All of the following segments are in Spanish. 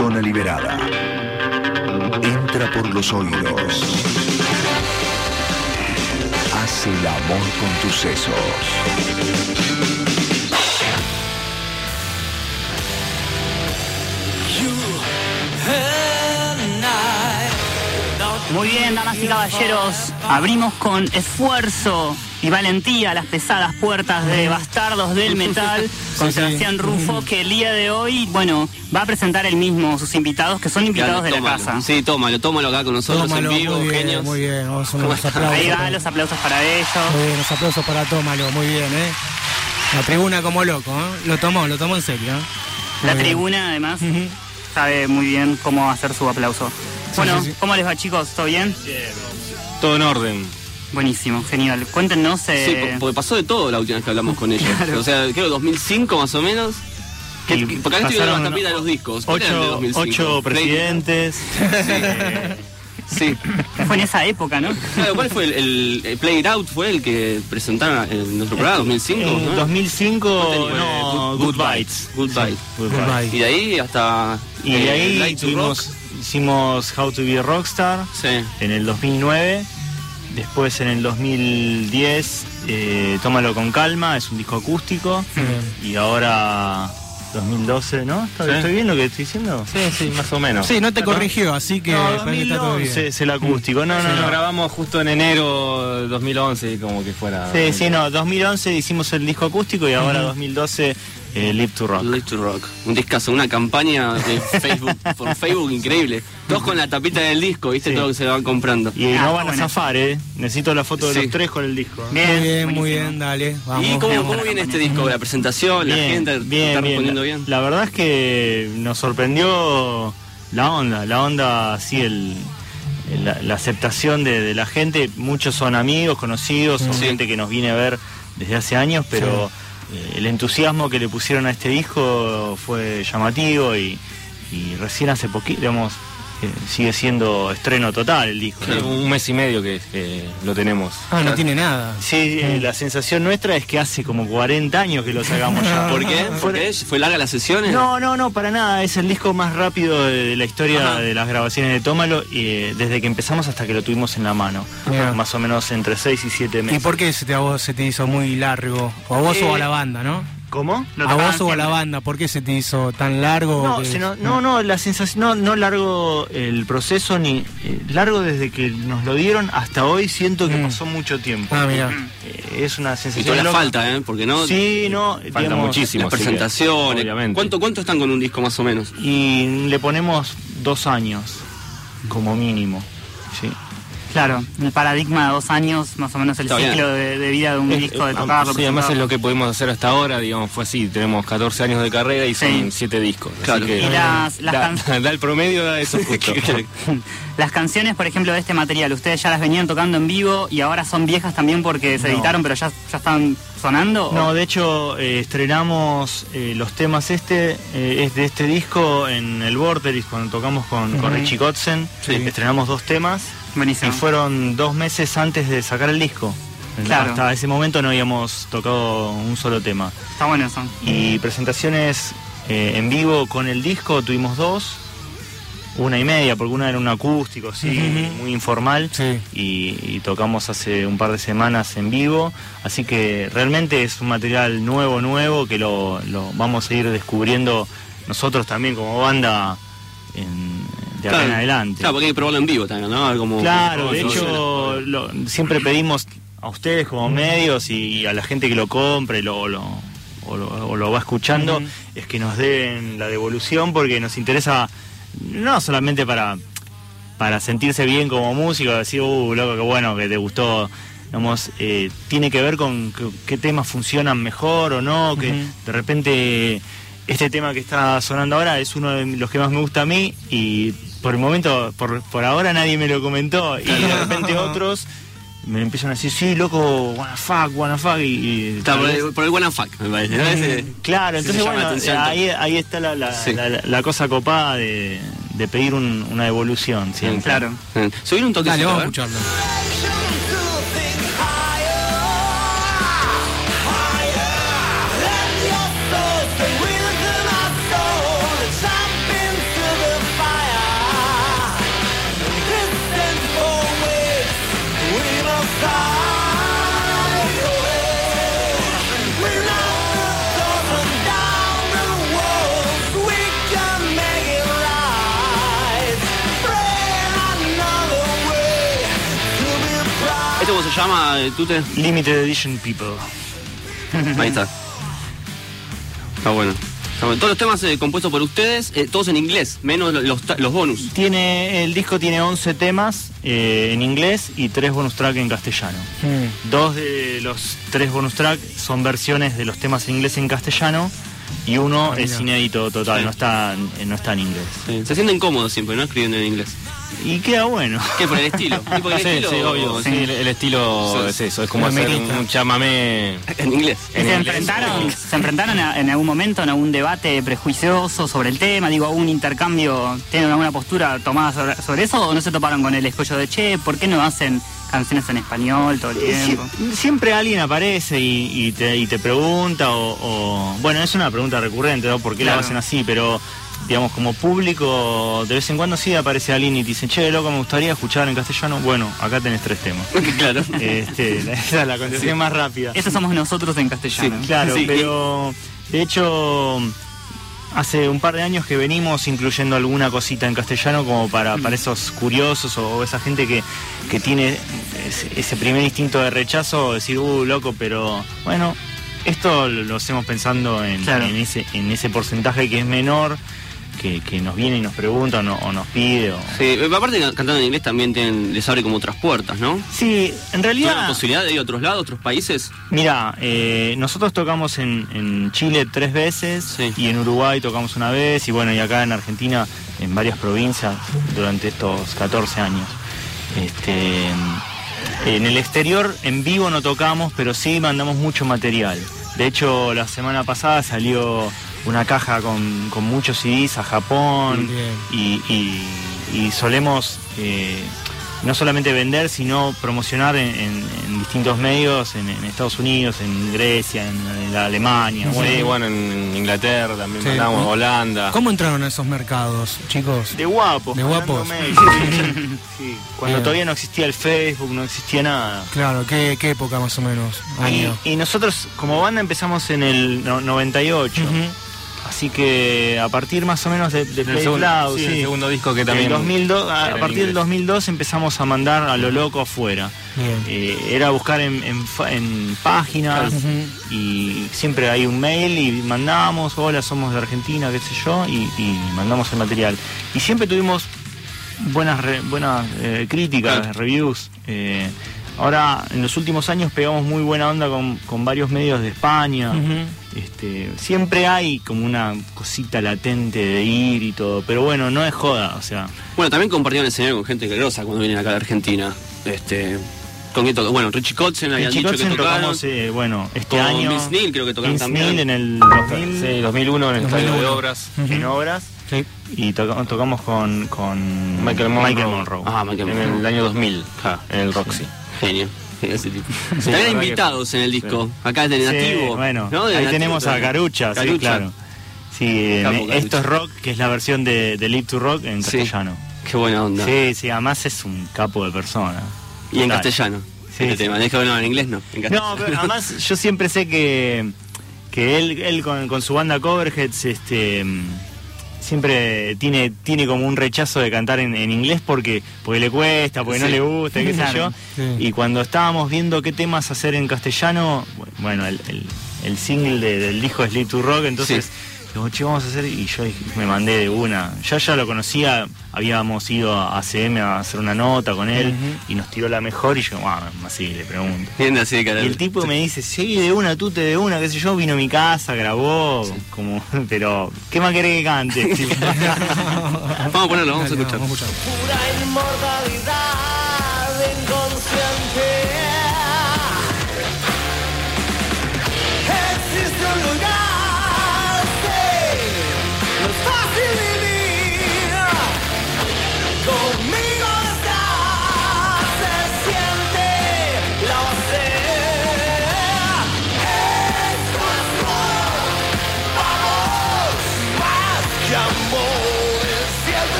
Zona liberada. Entra por los oídos. Haz el amor con tus sesos. Muy bien, damas y caballeros, abrimos con esfuerzo y valentía las pesadas puertas de Bastardos del Metal con Sebastián Rufo, que el día de hoy, bueno, va a presentar él mismo sus invitados, que son invitados de la casa. Sí, tómalo, tómalo acá con nosotros Tómalo, en vivo, muy bien, genios. muy bien, vamos a unos ¿Cómo aplausos. Ahí va, los aplausos para ellos. Muy bien, los aplausos para Tómalo, muy bien, ¿eh? La tribuna como loco, ¿eh? Lo tomó, lo tomó en serio, ¿eh? La Muy bien. tribuna, además, sabe muy bien cómo hacer su aplauso. Bueno, sí, sí. ¿cómo les va, chicos? ¿Todo bien? Todo en orden. Buenísimo, genial. Cuéntenos. Sí, eh, po- porque pasó de todo la última vez que hablamos con ellos. Claro. O sea, creo 2005 más o menos. Que- porque acá estuvieron pasaron la tapita de los discos. ¿Cuál eran de Ocho, 2005? ocho presidentes. Sí. Fue en esa época, ¿no? Claro, ¿Cuál fue el, el- el Play It Out? ¿Fue el que presentaron en nuestro programa? 2005. En ¿no? 2005, ¿Cuál no? Good Bites. Goodbye. Goodbye. Y de ahí hasta. Y de eh, ahí Light to tuvimos, Rock. Hicimos How to be a Rockstar Sí. en el 2009. Después en el 2010, eh, Tómalo con calma, es un disco acústico. Y ahora 2012, ¿no? ¿Está- Sí. ¿Estoy bien lo que estoy diciendo? Sí, sí, más o menos. Sí, no te corrigió, así que No, parece que está todo bien. 2011 es el acústico. No, no, Sí, no. lo grabamos justo en enero de 2011, como que fuera. Sí, sí, no. 2011 hicimos el disco acústico y ahora 2012 eh, Live to Rock. Live to Rock. Un discazo, una campaña de Facebook, por Facebook increíble. Todos con la tapita del disco, ¿viste? Sí. Todo lo que se van comprando. Y Ah, no van a zafar, ¿eh? Necesito la foto de Sí. los tres con el disco. Muy bien, muy buenísimo. bien, dale. Vamos. ¿Y cómo, vamos. cómo viene este disco? ¿La presentación? ¿La gente está respondiendo bien? La verdad es que nos sorprendió la onda, la onda así, el, la, la aceptación de, de la gente. Muchos son amigos, conocidos, Sí. gente que nos viene a ver desde hace años, pero eh, el entusiasmo que le pusieron a este disco fue llamativo y, y recién hace poquito, digamos, sigue siendo estreno total el disco. Un mes y medio que, lo tenemos. Ah, no tiene nada. Sí, eh, la sensación nuestra es que hace como 40 años que lo sacamos ya. ¿Por qué? ¿Por qué? ¿Fue larga las sesiones? No, no, no, para nada. Es el disco más rápido de, de la historia Ajá. de las grabaciones de Tómalo y eh, desde que empezamos hasta que lo tuvimos en la mano. Más o menos entre 6 y 7 ¿Y meses. por qué se te, a vos se te hizo muy largo? ¿O a vos o a Eh, la banda, no? ¿Cómo? ¿A vos o a la banda? ¿Por qué se te hizo tan largo? No, que- se no, no, no, la sensación, no, no largo el proceso ni eh, largo desde que nos lo dieron hasta hoy siento que Mm. pasó mucho tiempo. Ah, mira. Eh, es una Y sensación. toda la loca. falta, ¿eh? Porque no. Sí, no, Falta digamos, muchísimo. Las que, presentaciones. obviamente. ¿Cuánto, ¿Cuánto están con un disco más o menos? Y le ponemos dos años como mínimo. Sí. Claro, el paradigma de dos años, más o menos el Está ciclo de, de vida de un disco, de eh, tocarlo. sí, además es lo que pudimos hacer hasta ahora, digamos, fue así, tenemos 14 años de carrera y son Sí. 7 discos. así Claro. que, Y las- las da, can- da el promedio, da eso justo. Las canciones, por ejemplo, de este material, ustedes ya las venían tocando en vivo y ahora son viejas también porque se No. editaron, pero ya, ya están sonando. No, de hecho eh, estrenamos eh, los temas este eh, es de este disco en el Vortex cuando tocamos con, con Richie Kotzen. Sí. Estrenamos dos temas Buenísimo. y fueron dos meses antes de sacar el disco. Claro. Hasta ese momento no habíamos tocado un solo tema. Está bueno eso. Y presentaciones en vivo con el disco tuvimos dos, una y media, porque una era un acústico, sí, muy informal. Sí. Y, y tocamos hace un par de semanas en vivo, así que realmente es un material nuevo, nuevo, que lo, lo vamos a ir descubriendo nosotros también como banda en- de acá en adelante. Claro, porque hay que probarlo en vivo también, ¿no? Claro, de hecho lo- siempre pedimos a ustedes como medios y a la gente que lo compre lo, lo- o, lo, o lo va escuchando, es que nos den la devolución porque nos interesa no solamente para, para sentirse bien como músico, decir, uh, loco, qué bueno que te gustó digamos, eh, tiene que ver con qué temas funcionan mejor o no, que de repente este tema que está sonando ahora es uno de los que más me gusta a mí y por el momento, por, por ahora nadie me lo comentó y de repente otros me empiezan a decir, sí, loco, wanna fuck, wanna fuck y... y Está por, el, por el Wanna Fuck, me parece. ¿no? Ese- Claro, entonces bueno, atención. ahí, ahí está la, la- Sí. la- la- la cosa copada de, de pedir un- una evolución siempre. Claro. Bien. Subir un toque. Dale, vamos a ver. escucharlo. Llama, eh, Tute? Limited Edition People. Ahí está. Está bueno. Está bueno. Todos los temas eh, compuestos por ustedes, eh, todos en inglés, menos lo- los, los bonus. Tiene, el disco tiene 11 temas eh, en inglés y 3 bonus track en castellano. Dos de los tres bonus track son versiones de los temas en inglés y en castellano y uno Ah, es inédito total, Sí. no está, eh, no está en inglés. Sí, Se sienten cómodos siempre, ¿no? Escribiendo en inglés. Y queda bueno. ¿Qué? Por el estilo. ¿Y por el Sí, estilo? sí, obvio. Sí, el, el estilo es eso, es como hacer amerita. un chamamé. En inglés. ¿Y En ¿Se inglés. enfrentaron, ¿Se enfrentaron a- en algún momento en algún debate prejuicioso sobre el tema? Digo, algún intercambio, ¿tienen alguna postura tomada sobre, sobre eso o no se toparon con el escollo de che? ¿Por qué no hacen canciones en español todo el tiempo? Sie- siempre alguien aparece y, y te, y te pregunta o, o- bueno es una pregunta recurrente ¿no? por qué Claro. lo hacen así pero digamos como público de vez en cuando sí aparece alguien y te dice che loco me gustaría escuchar en castellano bueno acá tenés tres temas claro. este, la- esa es la contestación más rápida Eso somos nosotros en castellano. claro Sí, pero de hecho hace un par de años que venimos incluyendo alguna cosita en castellano como para, para esos curiosos o esa gente que, que tiene ese, primer instinto de rechazo, decir, uh, loco, pero bueno, esto lo, lo hacemos pensando en, Claro. en ese, en ese porcentaje que es menor, que, que nos viene y nos pregunta o, no- o nos pide. O... Sí, aparte cantando en inglés también tienen- les abre como otras puertas, ¿no? Sí, en ¿Tienen la realidad... posibilidad de ir a otros lados, otros países? Mira, eh, nosotros tocamos en, en Chile tres veces Sí. y en Uruguay tocamos una vez y bueno, y acá en Argentina en varias provincias durante estos 14 años. Este, en el exterior en vivo no tocamos, pero sí mandamos mucho material. De hecho, la semana pasada salió una caja con, con muchos CDs a Japón y, y- y solemos eh, no solamente vender, sino promocionar en, en- en distintos medios, en, en Estados Unidos, en Grecia, en, en la Alemania. Sí, bueno, bueno, en Inglaterra también Sí. mandamos, Holanda. ¿Cómo entraron a esos mercados, chicos? de guapos. De guapos. Sí, Cuando Bien. todavía no existía el Facebook, no existía nada. Claro, ¿qué, qué época más o menos? Año. Y, y nosotros como banda empezamos en el no- 98. Ujú. Así que a partir más o menos de, de Play segundo- Cloud, sí, sí. el segundo disco que también 2002, a, partir del inglés. 2002 empezamos a mandar a lo loco afuera. Eh, era buscar en, en fa- en páginas y siempre hay un mail y mandamos, hola, somos de Argentina, qué sé yo, y, y mandamos el material. Y siempre tuvimos buenas re- buenas eh, críticas, reviews. eh, ahora, en los últimos años pegamos muy buena onda con, con varios medios de España. Este, siempre hay como una cosita latente de ir y todo, pero bueno, no es joda, o sea, Bueno, también compartieron escenario con gente grosa cuando vienen acá la Argentina. Este, ¿Con quién tocó? Bueno, Richie Kotzen habían en dicho que tocaron. tocamos, eh, bueno, este Con año. Neil creo que tocaron Vince también. Neil en el 2000, Sí, 2001 en el estadio de 2001. obras. En obras Sí. y toca- tocamos con, con Michael Monroe. Monroe. Ah, Michael En Monroe. el año 2000, Ja. en el Roxy. Genio ese tipo. También hay que- invitados en el disco. Acá es de Nativo. bueno, ¿no? De ahí Nativo tenemos a también. Carucha, sí, Carucha. claro. Sí, Capo, Carucha. esto es rock, que es la versión de, de Live to Rock en castellano. Qué buena onda. Sí, sí, además es un capo de persona. Y en castellano. Sí, este sí. tema. Deja no, en inglés no. En No, pero además yo siempre sé que, que él, él con, con su banda Coverheads este, siempre tiene, tiene como un rechazo de cantar en, en inglés porque, porque le cuesta, porque no le gusta, qué sé yo. Sí. Y cuando estábamos viendo qué temas hacer en castellano, bueno, el, el- el single de- del disco es Sleep to Rock, entonces Digo, che, vamos a hacer. Y yo dije- me mandé de una. Ya ya lo conocía, habíamos ido a ACM a hacer una nota con él y nos tiró la mejor. Y yo, bueno, así le pregunto. Bien así de Y el tipo me dice, sí, de una, tú te de una, qué sé yo, vino a mi casa, grabó, como, pero, ¿qué más querés que cante? Vamos a ponerlo, vamos a escuchar. vamos a escuchar. Pura inmortalidad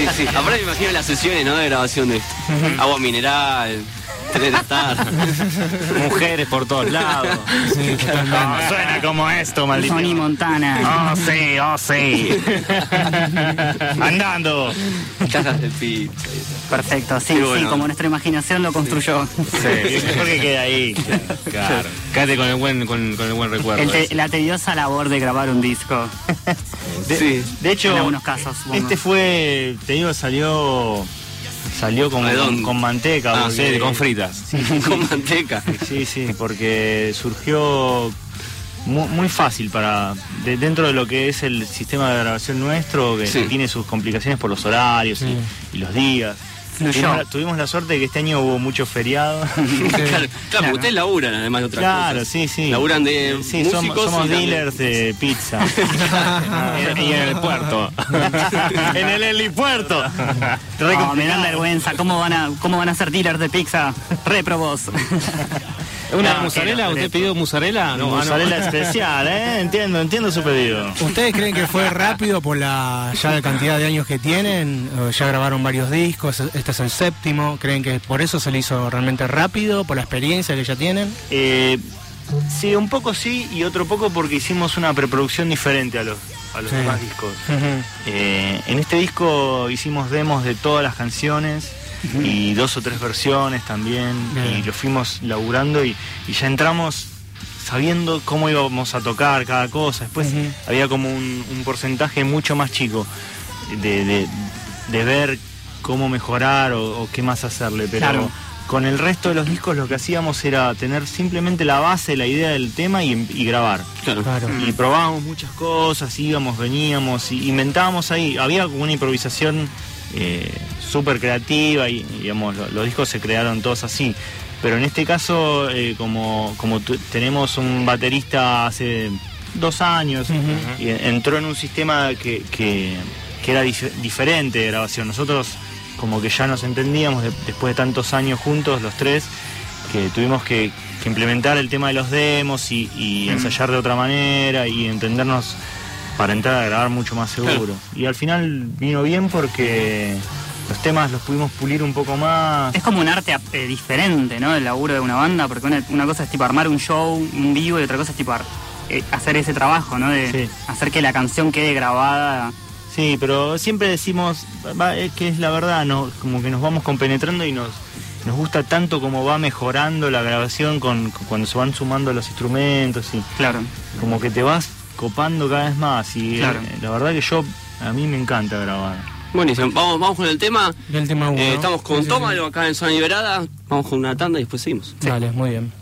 Sí, sí. Aparte me imagino las sesiones, ¿no? De grabación de agua mineral, de. Mujeres por todos lados. Sí, suena como esto, maldito. Tony Montana. Oh, sí, oh, sí. Andando. Cajas de pizza. Perfecto, sí, bueno. sí, como nuestra imaginación lo construyó. Sí, mejor que quede ahí. Claro. Quédate con el buen, con, con el buen recuerdo. El te- ese. la tediosa labor de grabar un disco. De, Sí. de hecho, En algunos casos, supongo. este fue, te digo, salió salió con, con, con manteca. Ah, porque- Sí, con fritas. Con manteca. Sí, sí, porque surgió mu- muy, fácil para de- dentro de lo que es el sistema de grabación nuestro, que Sí. tiene sus complicaciones por los horarios y- y, los días. Fluyó. Tuvimos la, tuvimos la suerte de que este año hubo mucho feriado. Claro, claro, porque ustedes laburan además de otras Claro, cosas. sí, sí. Laburan de Sí, somos, músicos somos y también- dealers de pizza. y en el puerto. en el helipuerto. Me dan vergüenza. ¿Cómo van a, cómo van a ser dealers de pizza? Reprobos. ¿Una No, musarela? que- ¿Usted pidió musarela? No, ah, no. Mozzarella especial, ¿eh? Entiendo, entiendo su pedido. ¿Ustedes creen que fue rápido por la ya la cantidad de años que tienen? ¿O Ya grabaron varios discos, este es el séptimo. ¿Creen que por eso se le hizo realmente rápido, por la experiencia que ya tienen? Eh, sí, un poco sí y otro poco porque hicimos una preproducción diferente a los, a los Sí. demás discos. Eh, en este disco hicimos demos de todas las canciones y dos o tres versiones también Bien. y lo fuimos laburando y, y ya entramos sabiendo cómo íbamos a tocar cada cosa. Después había como un, un porcentaje mucho más chico de, de- de ver cómo mejorar o, o qué más hacerle, pero Claro. con el resto de los discos lo que hacíamos era tener simplemente la base, la idea del tema y, y grabar. Claro. Claro. Y probábamos muchas cosas, íbamos, veníamos, y inventábamos ahí. Había como una improvisación eh, súper creativa y, digamos, lo- los discos se crearon todos así. Pero en este caso, eh, como, como tenemos un baterista hace dos años, y entró en un sistema que, que- que era dif- diferente de grabación. Nosotros como que ya nos entendíamos de- después de tantos años juntos, los tres, que tuvimos que, que implementar el tema de los demos y, y ensayar de otra manera y entendernos para entrar a grabar mucho más seguro. Y al final vino bien porque los temas los pudimos pulir un poco más. Es como un arte eh, diferente, ¿no? El laburo de una banda, porque una, una cosa es tipo armar un show, un vivo, y otra cosa es tipo ar- eh, hacer ese trabajo, ¿no? De Sí. hacer que la canción quede grabada. Sí, pero siempre decimos va, es que es la verdad, no, como que nos vamos compenetrando y nos, nos gusta tanto como va mejorando la grabación con, con- cuando se van sumando los instrumentos y Claro. como que te vas copando cada vez más y Claro. eh, la verdad que yo a mí me encanta grabar. Buenísimo. Vamos, vamos con el tema. Del tema uno. Eh, estamos con Sí, sí, sí. Tómalo acá en Zona Liberada. Vamos con una tanda y después seguimos. Dale, muy bien.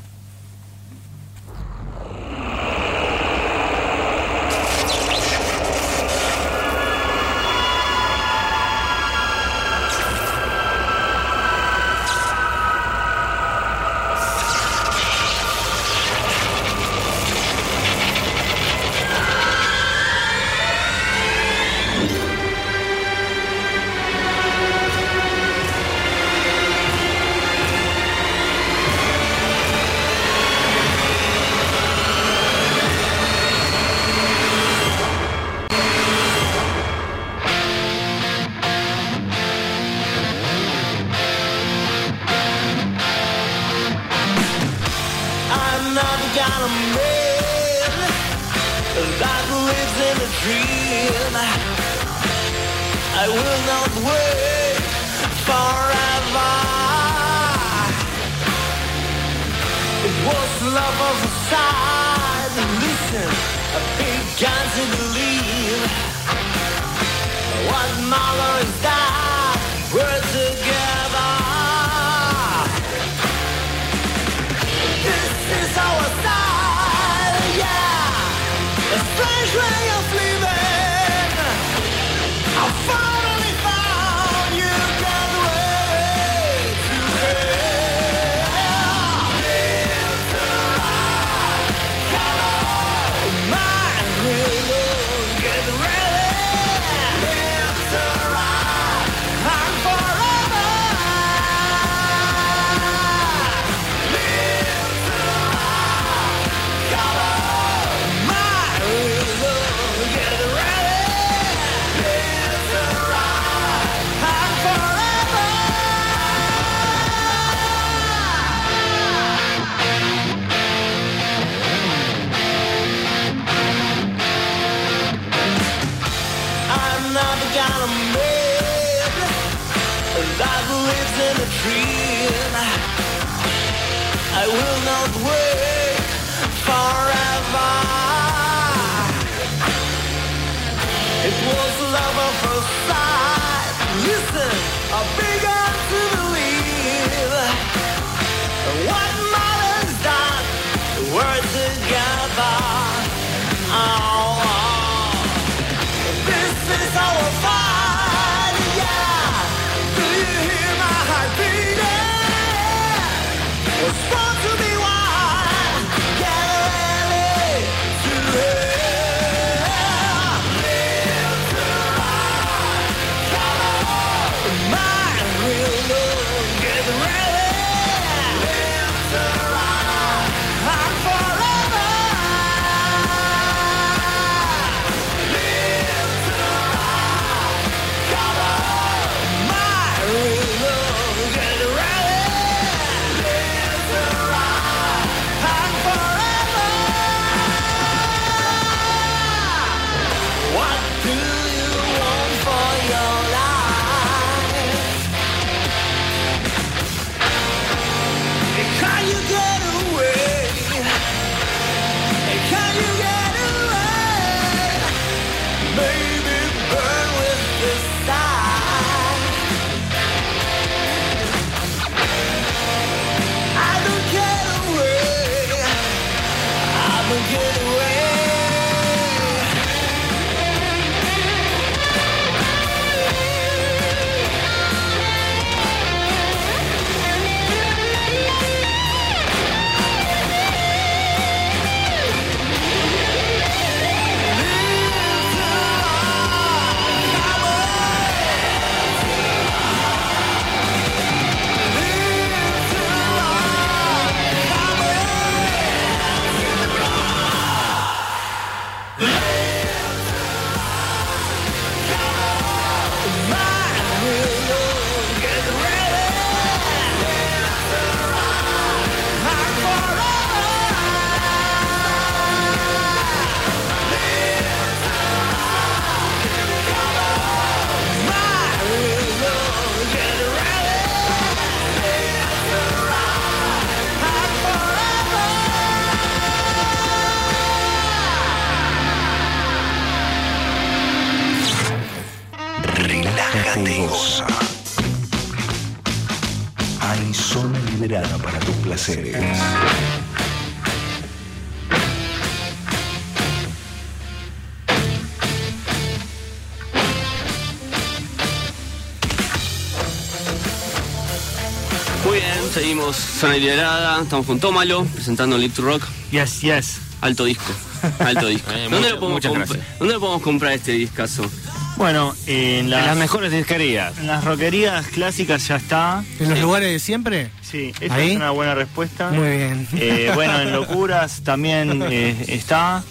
Zona Liberada, estamos con Tómalo, presentando Live to Rock. Yes, yes. Alto disco. Alto disco. Eh, ¿Dónde, muchas- lo podemos muchas comp- gracias. ¿Dónde lo podemos comprar este discazo? Bueno, en las, En las mejores disquerías. en las roquerías clásicas ya está. ¿En los lugares de siempre? Sí, esa ¿Ahí? es una buena respuesta. Muy bien. Eh, bueno, en Locuras también eh, está.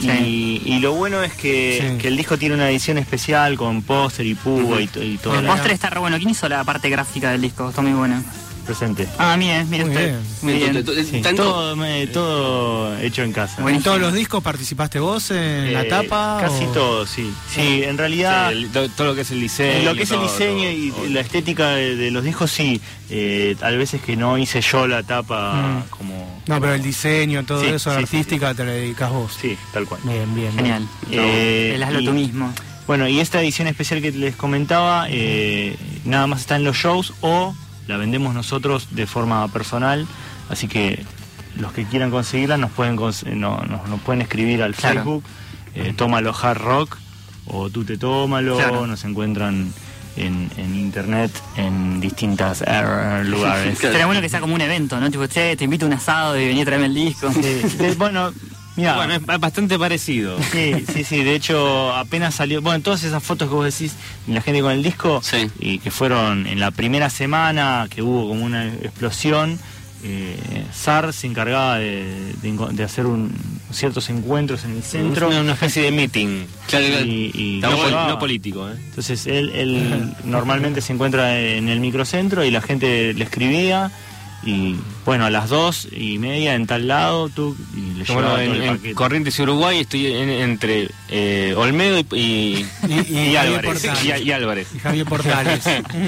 Y, y lo bueno es que, Sí. que el disco tiene una edición especial con póster y púa y, to- y todo. El postre está re bueno. ¿Quién hizo la parte gráfica del disco? Está muy buena. Presente. Ah, mire, mire Muy usted. bien. Muy bien. Entonces, Sí, tanto- todo, me- todo hecho en casa. ¿En todos los discos participaste vos en la Eh, tapa? Casi o- todo, sí. Sí, en realidad... Sí, el- to- todo lo que es el diseño. Lo que es el todo, diseño todo, y todo. la estética de, de los discos, sí. Eh, tal veces que no hice yo la tapa Mm. como... No, pero el diseño, todo Sí, eso, sí, sí, artística, te lo dedicas vos. Sí, tal cual. Bien, bien. Genial. Eh, El hazlo y- tú mismo. Bueno, y esta edición especial que les comentaba, eh, nada más está en los shows o la vendemos nosotros de forma personal, así que los que quieran conseguirla nos pueden cons- no, nos, nos pueden escribir al Claro. Facebook, eh, Tómalo Hard Rock o Tú te tómalo, Claro. nos encuentran en, en internet en distintas eh, lugares. Sería bueno que sea como un evento, ¿no? Tipo, che, te invito a un asado y vení a traerme el disco. De- bueno, Bueno, es bastante parecido. Sí, sí, sí, de hecho apenas salió, bueno, todas esas fotos que vos decís, de la gente con el disco, Sí. y que fueron en la primera semana, que hubo como una explosión, eh, SAR se encargaba de, de enco- de hacer un- ciertos encuentros en el centro. Una, una especie de meeting. Claro, y, y No, lo pol- llevaba. no político, ¿eh? Entonces él, él normalmente se encuentra en el microcentro y la gente le escribía y bueno, a las dos y media en tal lado tú y le Bueno, llevaba en, todo el en paquete. Corrientes y Uruguay estoy en- entre eh, Olmedo y, y, Y- y y Javier Álvarez. Y, y Álvarez. Y Javier Portales.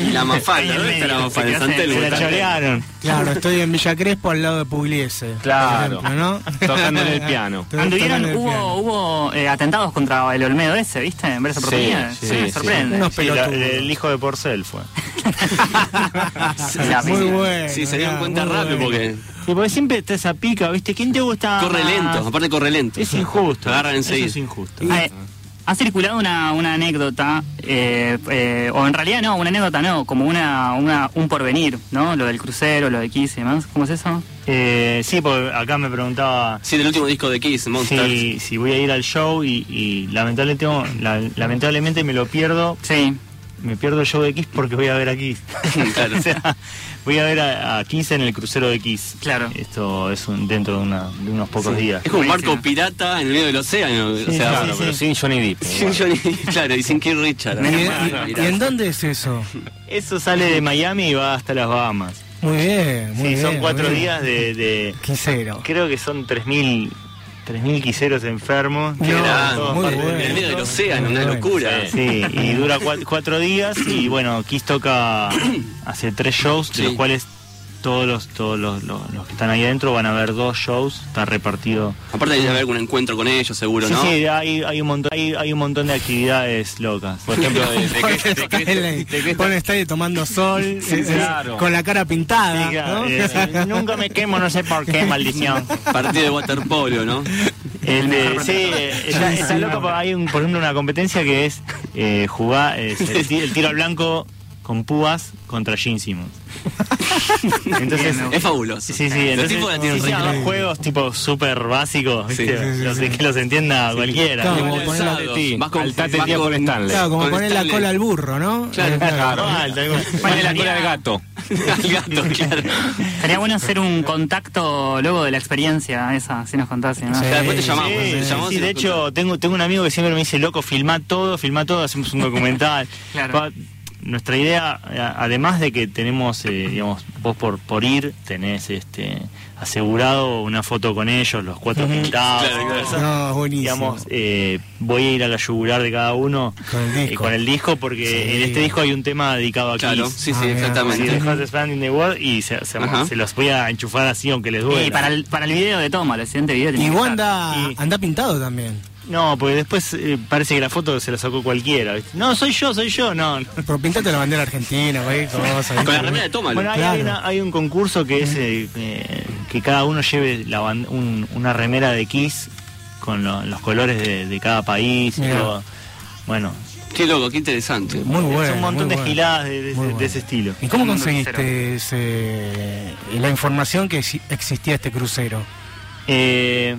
Y la mafalda, ¿dónde está la mafalda? En San se Telmo. la chorearon. Claro, estoy en Villa Crespo al lado de Pugliese. Claro. ejemplo, ¿no? Tocándole el piano. Anduvieron, tocando hubo, piano. hubo eh, atentados contra el Olmedo ese, ¿viste? En varias oportunidades. sí, Sí, me sí. sorprende. Unos Sí, la- pelotudos. el hijo de Porcel fue. Muy bueno. Sí, se dieron cuenta rápido. Porque siempre está esa pica, ¿viste? ¿Quién te gusta? corre más? lento, aparte corre lento. Es injusto. Agarran Eso enseguida. es injusto. Ah, eh, ha circulado una, una anécdota, eh, eh, o en realidad no, una anécdota no, como una, una un porvenir, ¿no? Lo del crucero, lo de Kiss y demás. ¿Cómo es eso? Eh, sí, porque acá me preguntaba Sí, del último disco de Kiss, Monsters. si, si voy a ir al show y, y lamentablemente, tengo- la- lamentablemente me lo pierdo. Sí. Me pierdo el show de Kiss porque voy a ver a Kiss. Claro. o sea, voy a ver a, a Kiss en el crucero de Kiss. Claro. Esto es un- dentro de, una- de unos pocos días. Es como un barco pirata en el medio del océano. o sea, Claro, sí. pero sin Johnny Depp. sin Johnny, claro, y sin Keith Richard. ¿Y, y- Mirá. y en dónde es eso? Eso sale de Miami y va hasta las Bahamas. Muy bien, muy Sí, bien. son cuatro días de, de- Quisero. Creo que son 3.000 3.000 quiseros enfermos. No, Qué. Todas muy del el bueno. medio del océano, una bueno. locura. Sí, y dura cua- cuatro días y bueno, Kiss toca hace tres shows, de Sí. los cuales todos los todos los, los- los que están ahí adentro van a ver dos shows, está repartido. Aparte debe haber algún encuentro con ellos, seguro, Sí, ¿no? sí, hay, hay un montón hay, hay un montón de actividades locas. Por ejemplo, de, de Pone estadio tomando sol, claro. con la cara pintada. Sí, claro, ¿no? eh, eh, nunca me quemo, no sé por qué, maldición. Partido de waterpolo, ¿no? El de, sí, eh, está, está loco hay un, por ejemplo una competencia que es eh, jugar es el, ti- el tiro al blanco con púas contra Gene Simmons. Entonces, Es fabuloso. sí, sí, Los entonces tipos la tienen sí, juegos tipo súper básicos, ¿viste? Sí, sí, sí, Los- que los entienda cualquiera. Claro, como poner la- alzados, Sí, vas con- al tate vas tía con- por Stanley. Claro, como Con poner la Stanley. cola al burro, ¿no? Claro, Claro. Ponle la cola de gato. Al gato, claro. Sería bueno hacer un contacto luego de la experiencia esa, si nos contase, ¿no? Después te llamamos. Sí, te sí, llamamos sí, y de hecho, tengo, tengo un amigo que siempre me dice, loco, filma todo, filma todo, hacemos un documental. Claro. Nuestra idea, a- además de que tenemos, eh, digamos, vos por, por ir, tenés este asegurado una foto con ellos, los cuatro pintados. Claro. No, buenísimo. Digamos, eh, voy a ir a la yugular de cada uno Con el eh, disco. con el disco, porque Sí. en este disco hay un tema dedicado a Claro, Kiss. sí, Ah, sí. Sí, exactamente. The World y se, se- Ajá. se los voy a enchufar así aunque les duele. Y para el, para el video de toma, el siguiente video Y vos anda, Y- anda pintado también. No, porque después eh, parece que la foto se la sacó cualquiera. ¿viste? No, soy yo, soy yo, no. no. Pero pintate la bandera argentina, cosa. Con la remera de Tómalo. Bueno, hay, Claro. hay una- hay un concurso que es eh, eh, que cada uno lleve la ban- un- una remera de Kiss con lo- los colores de, de cada país y todo. Bueno, Qué loco, qué interesante. Muy bueno. es un montón de bueno. giladas de, de- ese estilo. ¿Y cómo conseguiste ese- la información que exi- existía este crucero? Eh,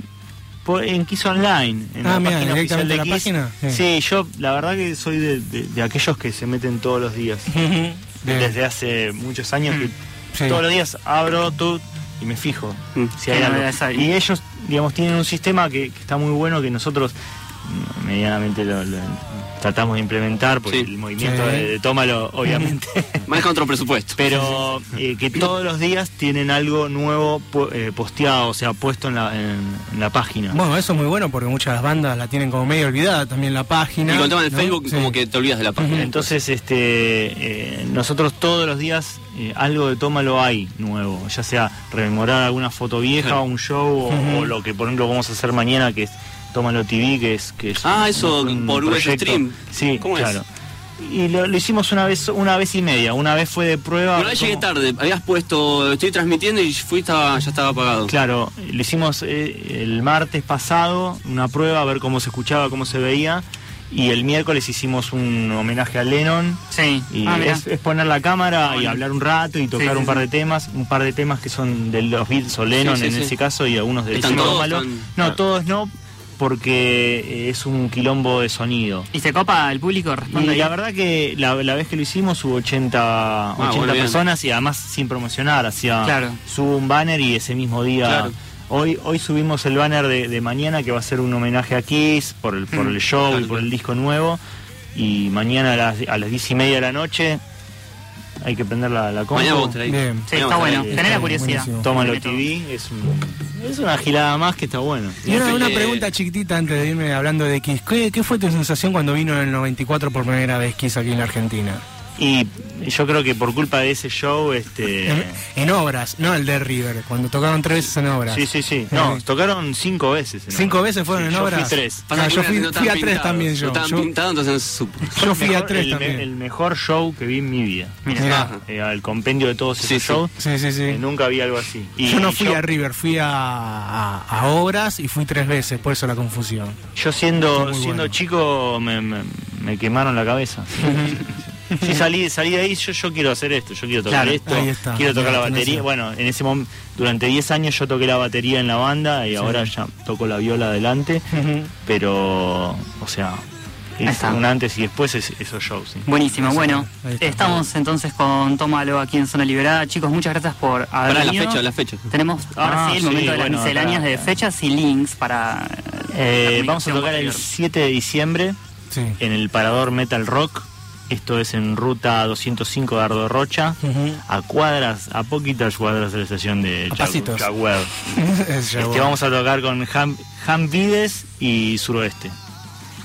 por- en Kiss Online, en Ah, la mira, página oficial de la Kiss. página, sí. Sí, yo la verdad que soy de, de- de aquellos que se meten todos los días. Desde hace muchos años que Sí. todos los días abro tú y me fijo Mm. si hay novedades hay. Y ellos, digamos, tienen un sistema que, que está muy bueno que nosotros mm, medianamente lo, lo tratamos de implementar, porque Sí. el movimiento Sí. de, de Tómalo, obviamente. Maneja otro presupuesto. Pero eh, que todos los días tienen algo nuevo eh, posteado, o sea, puesto en la, en, en la página. Bueno, eso es muy bueno porque muchas bandas la tienen como medio olvidada también la página. Y con el tema del ¿no? Facebook, Sí. como que te olvidas de la página. Entonces, este, eh, nosotros todos los días eh, algo de Tómalo hay nuevo, ya sea rememorar alguna foto vieja, un show, o lo que por ejemplo vamos a hacer mañana, que es Tómalo TV, que es que es Ah, eso por proyecto. Stream. Sí, ¿Cómo es? claro. Y lo, lo hicimos una vez, una vez y media. Una vez fue de prueba. Pero ahí llegué tarde, habías puesto, estoy transmitiendo y fui, estaba, ya estaba apagado. Claro, lo hicimos eh, el martes pasado, una prueba, a ver cómo se escuchaba, cómo se veía. Y el miércoles hicimos un homenaje a Lennon. Sí. Y Ah, es, es poner la cámara y hablar un rato y tocar Sí, sí, un par sí. de temas, un par de temas que son de los Beatles o Lennon en ese caso y algunos de ¿Están todos? Están- No, todos no, porque eh, es un quilombo de sonido. ¿Y se copa el público? Responde Y ahí. la verdad que la, la vez que lo hicimos hubo 80, 80 Ah, personas y además sin promocionar, hacía Claro. subo un banner y ese mismo día Claro. hoy hoy subimos el banner de, de mañana que va a ser un homenaje a Kiss por el por el show Claro, y por el disco nuevo y mañana a las, a las 10 y media de la noche hay que prender la, la compu. Mañana. Bien. Sí, Mañana está bueno. Tenés la curiosidad. buenísimo. Tómalo. TV, es, un- es una gilada más que está bueno. Y una, una pregunta chiquitita antes de irme hablando de Kiss. ¿Qué, qué fue tu sensación cuando vino en el 94 por primera vez Kiss aquí en la Argentina? Y yo creo que por culpa de ese show, este... En, en obras, no el de River, cuando tocaron tres veces en obras. Sí, sí, sí. No, Eh, tocaron cinco veces. en ¿Cinco obras. veces fueron Sí, en yo obras? fui tres. Yo fui- no fui a tres también no yo. estaban Yo- pintados, entonces no se supo. Yo El fui a mejor- tres el, me- también. el mejor show que vi en mi vida. Mirá. Eh, compendio de todos esos Sí, shows. Sí, sí, sí. eh, nunca vi algo así. Y yo no fui yo, a River, fui a, a, a obras y fui tres veces, por eso la confusión. Yo siendo, siendo bueno. chico me, me- me quemaron la cabeza. Sí, salí, salí de ahí, yo, yo quiero hacer esto, yo quiero tocar Claro, esto, está, quiero tocar la la batería. Bueno, en ese momento, durante 10 años yo toqué la batería en la banda y ahora ya toco la viola adelante, pero, o sea, está. un antes y después es, esos shows. sí. Buenísimo, bueno, estamos entonces con Tómalo aquí en Zona Liberada. Chicos, muchas gracias por haber Pará, la venido. fecha, la fecha. Tenemos ahora Ah, sí el sí, momento de las bueno, misceláneas de fechas y links para... Eh, la vamos a tocar el posterior. 7 de diciembre Sí. en el Parador Metal Rock. Esto es en ruta 205 de Ardo Rocha, a cuadras, a poquitas cuadras de la estación de A Chag- pasitos. Chagüed. Es ya Este, vamos a tocar con Ham, Ham Vides y Suroeste.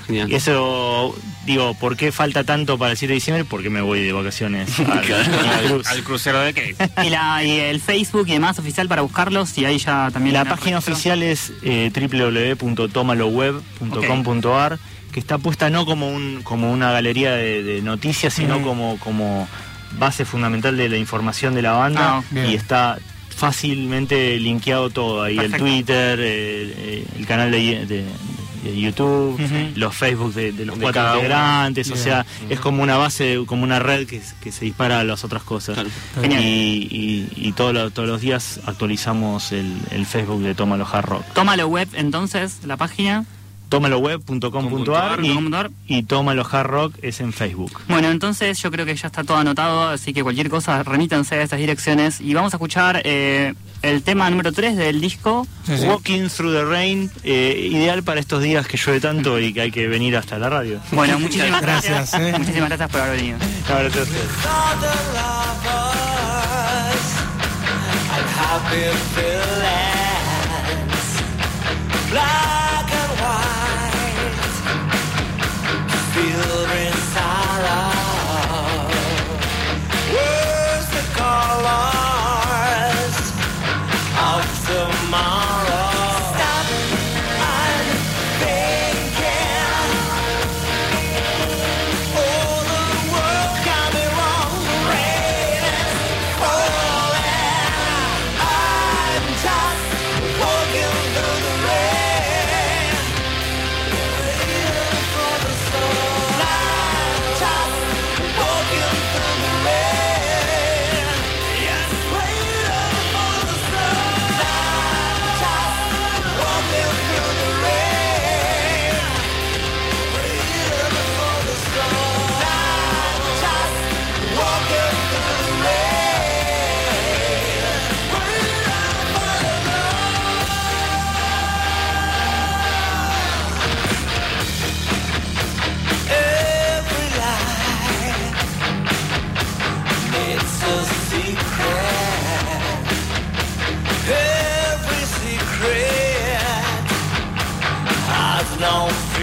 Genial. Y eso, digo, ¿por qué falta tanto para el 7 de diciembre? Porque me voy de vacaciones al, al cruz. Al crucero de Cape. Y, la, y el Facebook y demás oficial para buscarlos y ahí ya también... La página registro. oficial es eh, www.tomaloweb.com.ar que está puesta no como un como una galería de, de noticias, sino Mm. como, como base fundamental de la información de la banda Ah, y está fácilmente linkeado todo ahí Perfecto. el Twitter, el, canal de, de- de YouTube, los Facebook de, de los De cuatro uno. integrantes, o sea, es como una base, como una red que, que se dispara a las otras cosas. Claro. Genial. Y, y- y todos los- todos los días actualizamos el, el Facebook de Tómalo Hard Rock. Tómalo web entonces, la página. Tómaloweb.com.ar y, y Tómalo Hard Rock es en Facebook. Bueno, entonces yo creo que ya está todo anotado, así que cualquier cosa remítanse a estas direcciones y vamos a escuchar eh, el tema número 3 del disco. Sí, sí. Walking Through the Rain, eh, ideal para estos días que llueve tanto y que hay que venir hasta la radio. Bueno, muchísimas gracias. Gracias, eh. Muchísimas gracias por haber venido. Gracias a ustedes. Where's the colors of tomorrow? Stop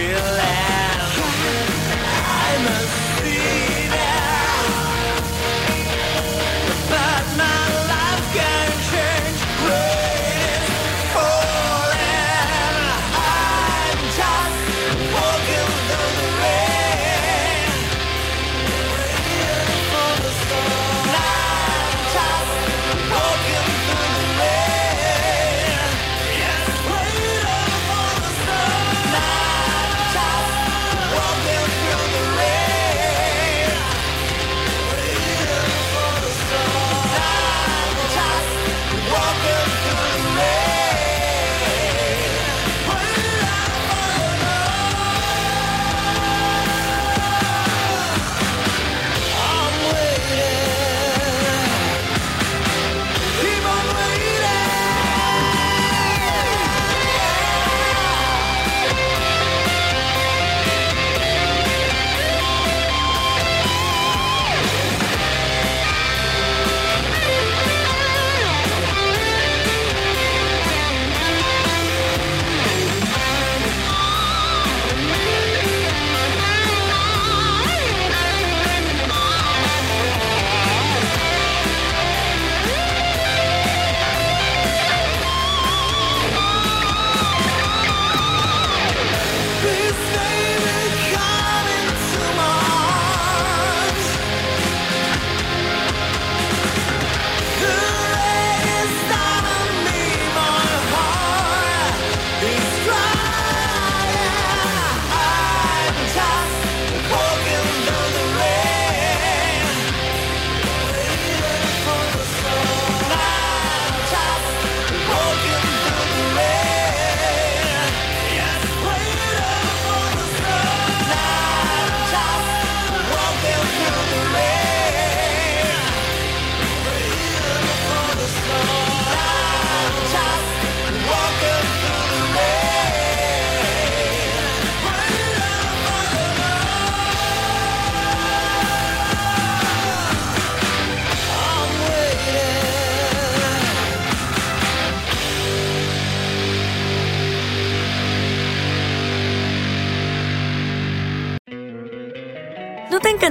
no